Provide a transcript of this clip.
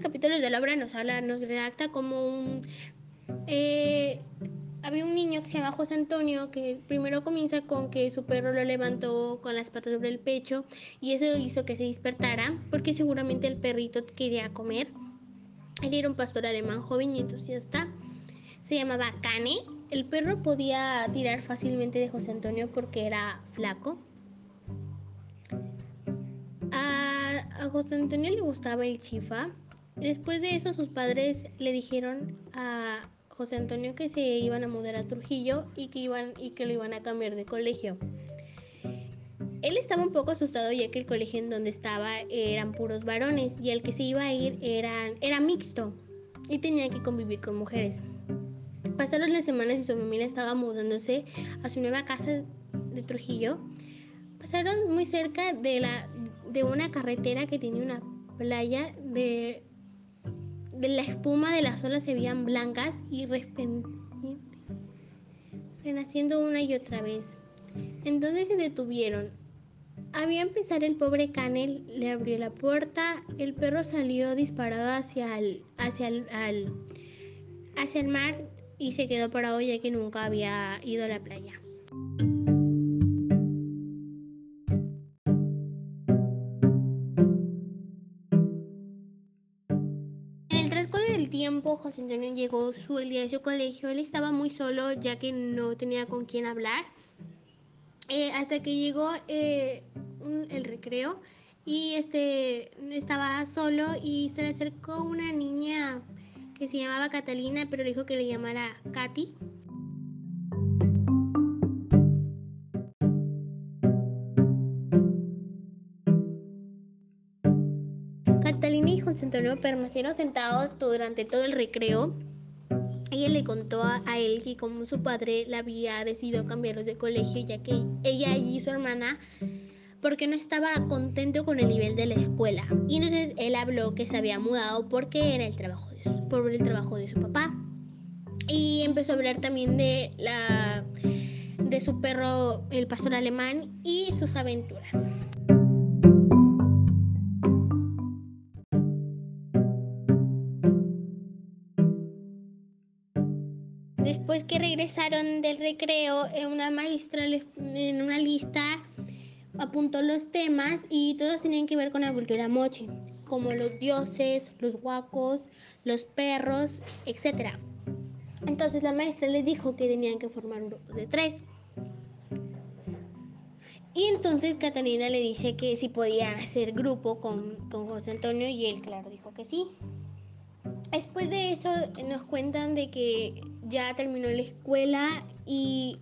capítulos de la obra nos habla, nos redacta como un... eh, había un niño que se llama José Antonio que primero comienza con que su perro lo levantó con las patas sobre el pecho y eso hizo que se despertara porque seguramente el perrito quería comer. Él era un pastor alemán joven y entusiasta. Se llamaba Cane. El perro podía tirar fácilmente de José Antonio porque era flaco. A, a José Antonio le gustaba el chifa. Después de eso sus padres le dijeron a José Antonio que se iban a mudar a Trujillo y que, iban, y que lo iban a cambiar de colegio. Él estaba un poco asustado ya que el colegio en donde estaba eran puros varones y el que se iba a ir era mixto y tenía que convivir con mujeres. Pasaron las semanas y su familia estaba mudándose a su nueva casa de Trujillo. Pasaron muy cerca de, la, de una carretera que tenía una playa de la espuma de las olas se veían blancas y renaciendo una y otra vez. Entonces se detuvieron. Había empezar el pobre Canel, le abrió la puerta, el perro salió disparado hacia el, hacia el, hacia el mar y se quedó parado ya que nunca había ido a la playa. El tiempo, José Antonio llegó su, el día de su colegio. Él estaba muy solo ya que no tenía con quién hablar. Eh, hasta que llegó eh, el recreo y este estaba solo y se le acercó una niña que se llamaba Catalina, pero le dijo que le llamara Katy. Catalina y José Antonio permanecieron sentados durante todo el recreo. Ella le contó a, él que como su padre le había decidido cambiarlos de colegio, ya que ella y su hermana, porque no estaba contento con el nivel de la escuela. Y entonces él habló que se había mudado porque era el trabajo de su, por el trabajo de su papá. Y empezó a hablar también de la de su perro, el pastor alemán, y sus aventuras. Después que regresaron del recreo, eh, una maestra en una lista apuntó los temas y todos tenían que ver con la cultura moche, como los dioses, los huacos, los perros, etc. Entonces la maestra les dijo que tenían que formar un grupo de tres. Y entonces Catalina le dice que si podían hacer grupo con, con José Antonio y él, claro, dijo que sí. Después de eso nos cuentan de que ya terminó la escuela y